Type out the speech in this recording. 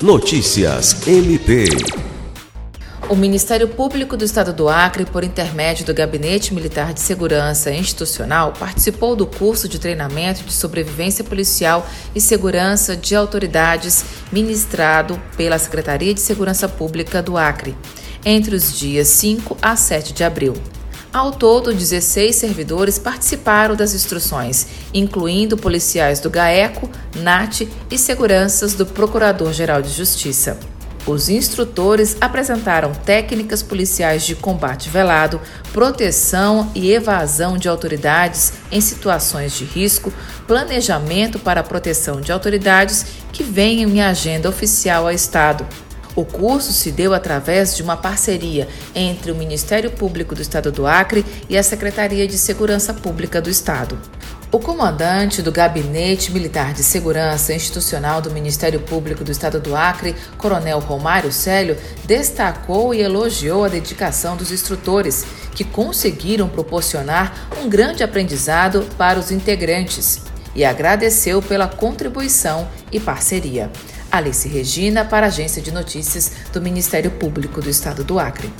Notícias MP. O Ministério Público do Estado do Acre, por intermédio do Gabinete Militar de Segurança Institucional, participou do curso de treinamento de sobrevivência policial e segurança de autoridades ministrado pela Secretaria de Segurança Pública do Acre, entre os dias 5 a 7 de abril. Ao todo, 16 servidores participaram das instruções, incluindo policiais do GAECO, NAT e seguranças do Procurador-Geral de Justiça. Os instrutores apresentaram técnicas policiais de combate velado, proteção e evasão de autoridades em situações de risco, planejamento para a proteção de autoridades que venham em agenda oficial ao Estado. O curso se deu através de uma parceria entre o Ministério Público do Estado do Acre e a Secretaria de Segurança Pública do Estado. O comandante do Gabinete Militar de Segurança Institucional do Ministério Público do Estado do Acre, Coronel Romário Célio, destacou e elogiou a dedicação dos instrutores, que conseguiram proporcionar um grande aprendizado para os integrantes, e agradeceu pela contribuição e parceria. Alice Regina, para a Agência de Notícias do Ministério Público do Estado do Acre.